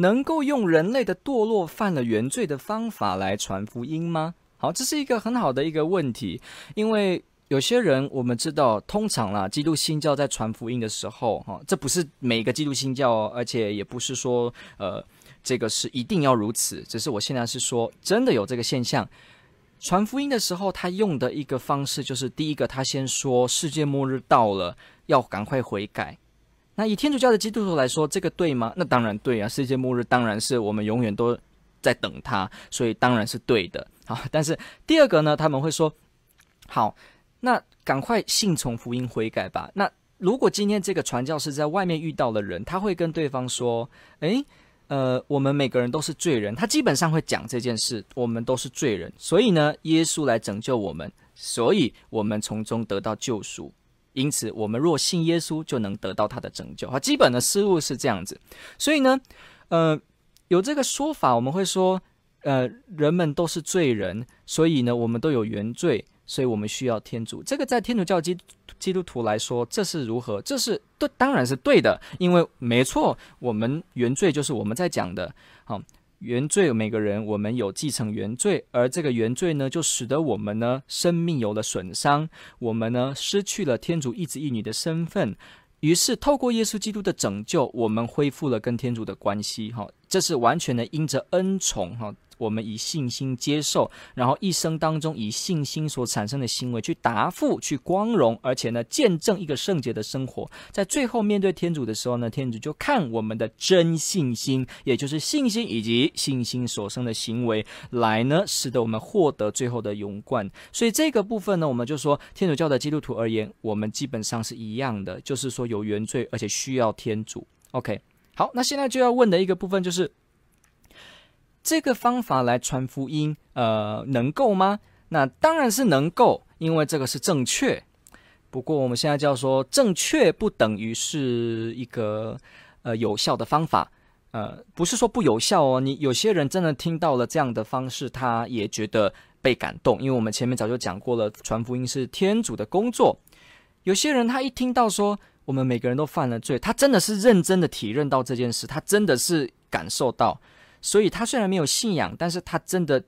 能够用人类的堕落犯了原罪的方法来传福音吗？好，这是一个很好的一个问题，因为有些人我们知道，通常啦，基督新教在传福音的时候，哈，这不是每个基督新教，而且也不是说，呃，这个是一定要如此，只是我现在是说，真的有这个现象，传福音的时候，他用的一个方式就是，第一个，他先说世界末日到了，要赶快悔改。那以天主教的基督徒来说，这个对吗？那当然对啊！世界末日当然是我们永远都在等他，所以当然是对的。好，但是第二个呢，他们会说：好，那赶快信从福音悔改吧。那如果今天这个传教士在外面遇到了人，他会跟对方说：诶，呃，我们每个人都是罪人。他基本上会讲这件事，我们都是罪人，所以呢，耶稣来拯救我们，所以我们从中得到救赎。因此，我们若信耶稣，就能得到他的拯救。哈，基本的思路是这样子。所以呢，呃，有这个说法，我们会说，呃，人们都是罪人，所以呢，我们都有原罪，所以我们需要天主。这个在天主教基基督徒来说，这是如何？这是对，当然是对的，因为没错，我们原罪就是我们在讲的。好。原罪，每个人我们有继承原罪，而这个原罪呢，就使得我们呢生命有了损伤，我们呢失去了天主一子一女的身份。于是透过耶稣基督的拯救，我们恢复了跟天主的关系。哈，这是完全的因着恩宠哈。我们以信心接受，然后一生当中以信心所产生的行为去答复、去光荣，而且呢见证一个圣洁的生活。在最后面对天主的时候呢，天主就看我们的真信心，也就是信心以及信心所生的行为，来呢使得我们获得最后的永冠。所以这个部分呢，我们就说天主教的基督徒而言，我们基本上是一样的，就是说有原罪，而且需要天主。OK，好，那现在就要问的一个部分就是。这个方法来传福音，呃，能够吗？那当然是能够，因为这个是正确。不过我们现在就要说，正确不等于是一个呃有效的方法，呃，不是说不有效哦。你有些人真的听到了这样的方式，他也觉得被感动，因为我们前面早就讲过了，传福音是天主的工作。有些人他一听到说我们每个人都犯了罪，他真的是认真的体认到这件事，他真的是感受到。所以他虽然没有信仰，但是他真的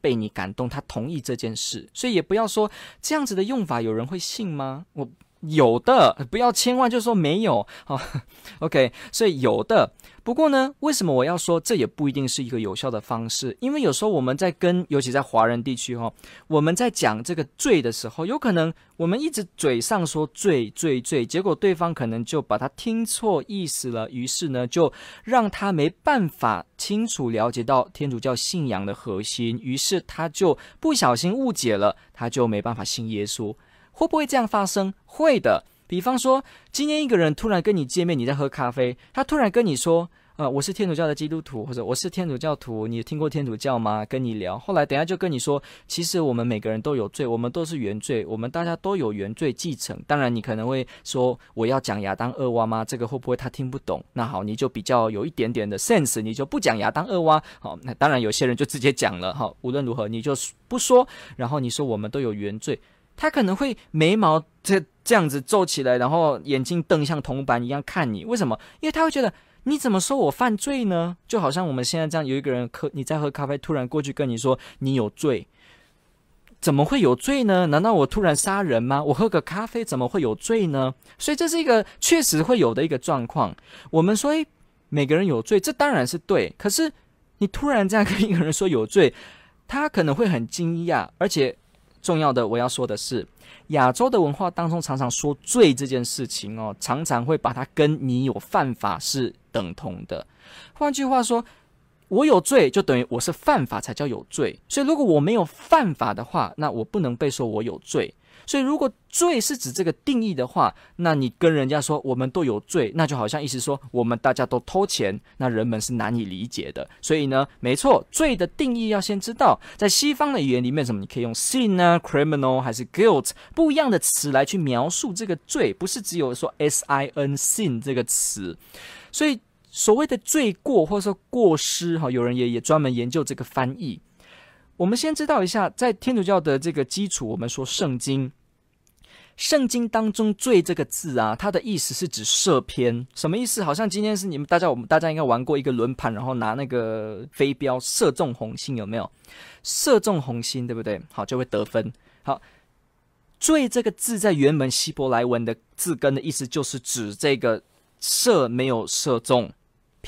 被你感动，他同意这件事。所以也不要说这样子的用法，有人会信吗？我。有的，不要千万就说没有。好，OK，所以有的。不过呢，为什么我要说这也不一定是一个有效的方式？因为有时候我们在跟，尤其在华人地区哈，我们在讲这个罪的时候，有可能我们一直嘴上说罪罪罪，结果对方可能就把他听错意思了，于是呢，就让他没办法清楚了解到天主教信仰的核心，于是他就不小心误解了，他就没办法信耶稣。会不会这样发生？会的。比方说，今天一个人突然跟你见面，你在喝咖啡，他突然跟你说：“呃，我是天主教的基督徒，或者我是天主教徒，你听过天主教吗？”跟你聊，后来等下就跟你说：“其实我们每个人都有罪，我们都是原罪，我们大家都有原罪继承。”当然，你可能会说：“我要讲亚当厄娃吗？”这个会不会他听不懂？那好，你就比较有一点点的 sense，你就不讲亚当厄娃。好，那当然有些人就直接讲了。好，无论如何，你就不说，然后你说我们都有原罪。他可能会眉毛这这样子皱起来，然后眼睛瞪像铜板一样看你。为什么？因为他会觉得你怎么说我犯罪呢？就好像我们现在这样，有一个人喝你在喝咖啡，突然过去跟你说你有罪，怎么会有罪呢？难道我突然杀人吗？我喝个咖啡怎么会有罪呢？所以这是一个确实会有的一个状况。我们说，诶，每个人有罪，这当然是对。可是你突然这样跟一个人说有罪，他可能会很惊讶，而且。重要的我要说的是，亚洲的文化当中常常说罪这件事情哦，常常会把它跟你有犯法是等同的。换句话说，我有罪，就等于我是犯法才叫有罪。所以如果我没有犯法的话，那我不能被说我有罪。所以，如果罪是指这个定义的话，那你跟人家说我们都有罪，那就好像意思说我们大家都偷钱，那人们是难以理解的。所以呢，没错，罪的定义要先知道，在西方的语言里面，什么你可以用 sin 啊、criminal 还是 guilt 不一样的词来去描述这个罪，不是只有说 s i n sin 这个词。所以，所谓的罪过或者说过失，哈，有人也也专门研究这个翻译。我们先知道一下，在天主教的这个基础，我们说圣经。圣经当中“罪”这个字啊，它的意思是指射偏，什么意思？好像今天是你们大家，我们大家应该玩过一个轮盘，然后拿那个飞镖射中红心，有没有？射中红心，对不对？好，就会得分。好，“罪”这个字在原本希伯来文的字根的意思，就是指这个射没有射中，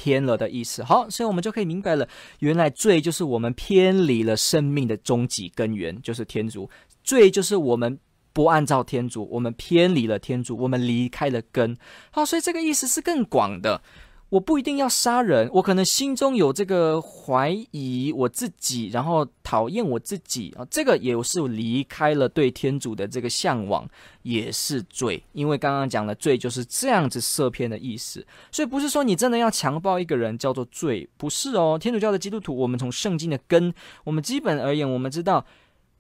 偏了的意思。好，所以我们就可以明白了，原来“罪”就是我们偏离了生命的终极根源，就是天主。罪就是我们。不按照天主，我们偏离了天主，我们离开了根。好，所以这个意思是更广的。我不一定要杀人，我可能心中有这个怀疑我自己，然后讨厌我自己啊，这个也是离开了对天主的这个向往，也是罪。因为刚刚讲了罪就是这样子射偏的意思，所以不是说你真的要强暴一个人叫做罪，不是哦。天主教的基督徒，我们从圣经的根，我们基本而言，我们知道。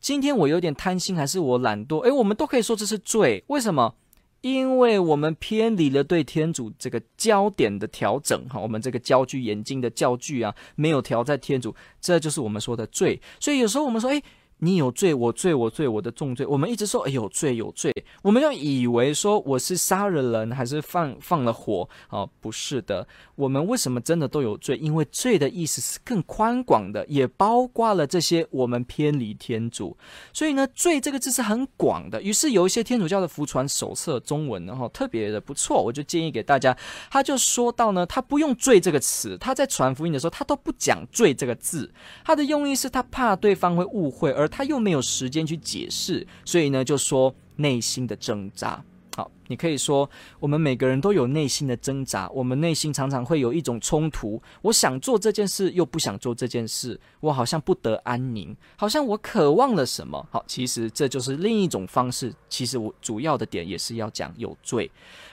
今天我有点贪心，还是我懒惰？诶，我们都可以说这是罪。为什么？因为我们偏离了对天主这个焦点的调整，哈，我们这个焦距眼睛的焦距啊，没有调在天主，这就是我们说的罪。所以有时候我们说，诶。你有罪，我罪，我罪，我的重罪。我们一直说，哎，有罪，有罪。我们要以为说我是杀了人，还是放放了火？哦，不是的。我们为什么真的都有罪？因为罪的意思是更宽广的，也包括了这些我们偏离天主。所以呢，罪这个字是很广的。于是有一些天主教的福传手册中文，然后特别的不错，我就建议给大家。他就说到呢，他不用罪这个词，他在传福音的时候，他都不讲罪这个字。他的用意是他怕对方会误会，而他又没有时间去解释，所以呢，就说内心的挣扎。好，你可以说，我们每个人都有内心的挣扎，我们内心常常会有一种冲突。我想做这件事，又不想做这件事，我好像不得安宁，好像我渴望了什么。好，其实这就是另一种方式。其实我主要的点也是要讲有罪。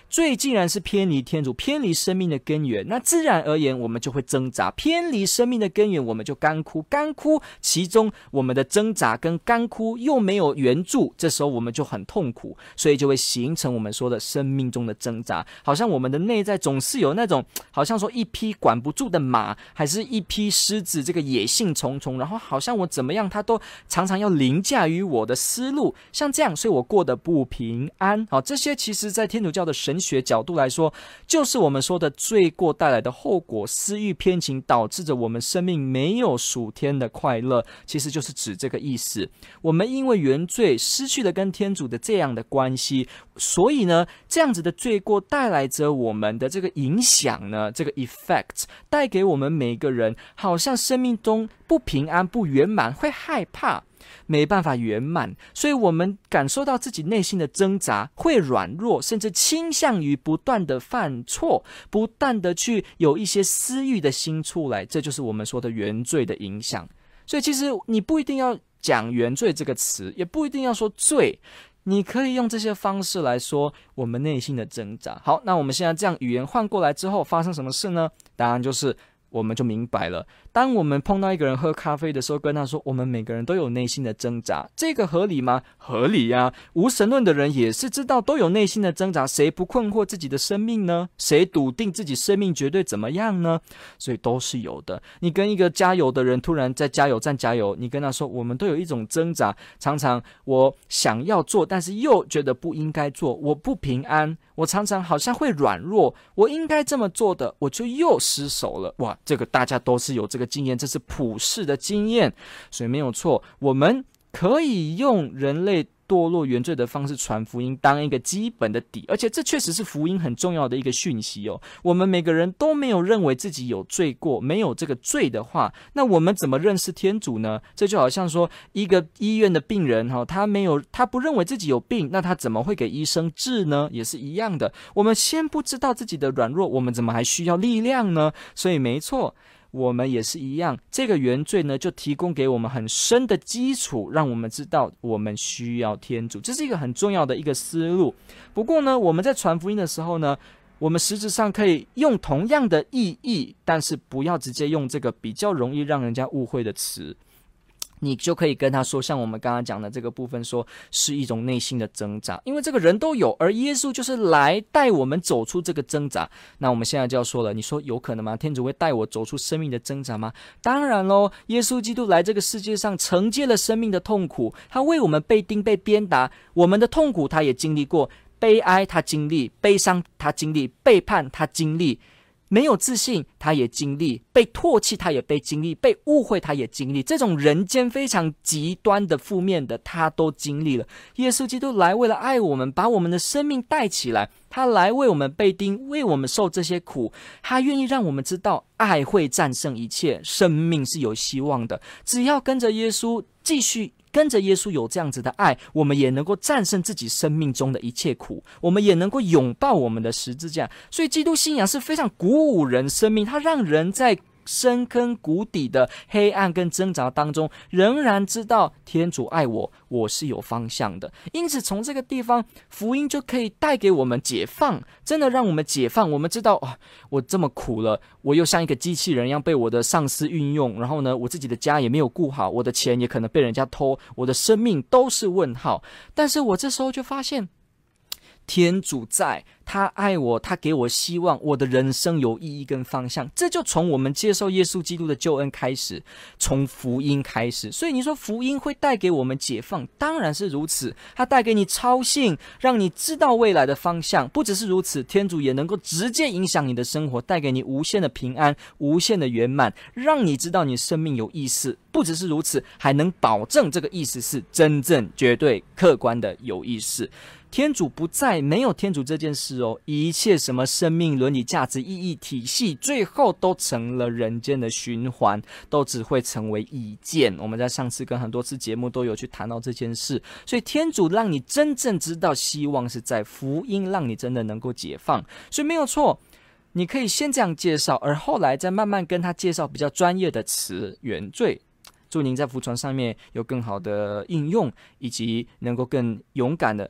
罪竟然是偏离天主、偏离生命的根源，那自然而言我们就会挣扎。偏离生命的根源，我们就干枯。干枯，其中我们的挣扎跟干枯又没有援助，这时候我们就很痛苦，所以就会形成我们说的生命中的挣扎。好像我们的内在总是有那种，好像说一匹管不住的马，还是一匹狮子，这个野性重重。然后好像我怎么样，它都常常要凌驾于我的思路，像这样，所以我过得不平安。好，这些其实在天主教的神学角度来说，就是我们说的罪过带来的后果，私欲偏情导致着我们生命没有属天的快乐，其实就是指这个意思。我们因为原罪失去了跟天主的这样的关系，所以呢，这样子的罪过带来着我们的这个影响呢，这个 effect 带给我们每个人，好像生命中不平安、不圆满，会害怕。没办法圆满，所以我们感受到自己内心的挣扎，会软弱，甚至倾向于不断的犯错，不断的去有一些私欲的心出来，这就是我们说的原罪的影响。所以其实你不一定要讲原罪这个词，也不一定要说罪，你可以用这些方式来说我们内心的挣扎。好，那我们现在这样语言换过来之后，发生什么事呢？答案就是。我们就明白了，当我们碰到一个人喝咖啡的时候，跟他说：“我们每个人都有内心的挣扎，这个合理吗？合理呀！无神论的人也是知道都有内心的挣扎，谁不困惑自己的生命呢？谁笃定自己生命绝对怎么样呢？所以都是有的。你跟一个加油的人突然在加油站加油，你跟他说：我们都有一种挣扎，常常我想要做，但是又觉得不应该做，我不平安。”我常常好像会软弱，我应该这么做的，我就又失手了。哇，这个大家都是有这个经验，这是普世的经验，所以没有错。我们可以用人类。堕落原罪的方式传福音，当一个基本的底，而且这确实是福音很重要的一个讯息哦。我们每个人都没有认为自己有罪过，没有这个罪的话，那我们怎么认识天主呢？这就好像说，一个医院的病人哈，他没有，他不认为自己有病，那他怎么会给医生治呢？也是一样的。我们先不知道自己的软弱，我们怎么还需要力量呢？所以没错。我们也是一样。这个原罪呢，就提供给我们很深的基础，让我们知道我们需要天主，这是一个很重要的一个思路。不过呢，我们在传福音的时候呢，我们实质上可以用同样的意义，但是不要直接用这个比较容易让人家误会的词。你就可以跟他说，像我们刚刚讲的这个部分，说是一种内心的挣扎，因为这个人都有，而耶稣就是来带我们走出这个挣扎。那我们现在就要说了，你说有可能吗？天主会带我走出生命的挣扎吗？当然喽，耶稣基督来这个世界上承接了生命的痛苦，他为我们被钉、被鞭打，我们的痛苦他也经历过，悲哀他经历，悲伤他经历，背叛他经历。没有自信，他也经历；被唾弃，他也被经历；被误会，他也经历。这种人间非常极端的负面的，他都经历了。耶稣基督来为了爱我们，把我们的生命带起来。他来为我们被钉，为我们受这些苦。他愿意让我们知道，爱会战胜一切，生命是有希望的。只要跟着耶稣，继续。跟着耶稣有这样子的爱，我们也能够战胜自己生命中的一切苦，我们也能够拥抱我们的十字架。所以，基督信仰是非常鼓舞人生命，它让人在。深坑谷底的黑暗跟挣扎当中，仍然知道天主爱我，我是有方向的。因此，从这个地方，福音就可以带给我们解放，真的让我们解放。我们知道，啊，我这么苦了，我又像一个机器人一样被我的上司运用，然后呢，我自己的家也没有顾好，我的钱也可能被人家偷，我的生命都是问号。但是我这时候就发现。天主在，他爱我，他给我希望，我的人生有意义跟方向。这就从我们接受耶稣基督的救恩开始，从福音开始。所以你说福音会带给我们解放，当然是如此。它带给你超性，让你知道未来的方向。不只是如此，天主也能够直接影响你的生活，带给你无限的平安、无限的圆满，让你知道你生命有意思。不只是如此，还能保证这个意思是真正、绝对、客观的有意思。天主不在，没有天主这件事哦，一切什么生命、伦理、价值、意义体系，最后都成了人间的循环，都只会成为意见。我们在上次跟很多次节目都有去谈到这件事，所以天主让你真正知道希望是在福音，让你真的能够解放。所以没有错，你可以先这样介绍，而后来再慢慢跟他介绍比较专业的词原罪。祝您在福传上面有更好的应用，以及能够更勇敢的。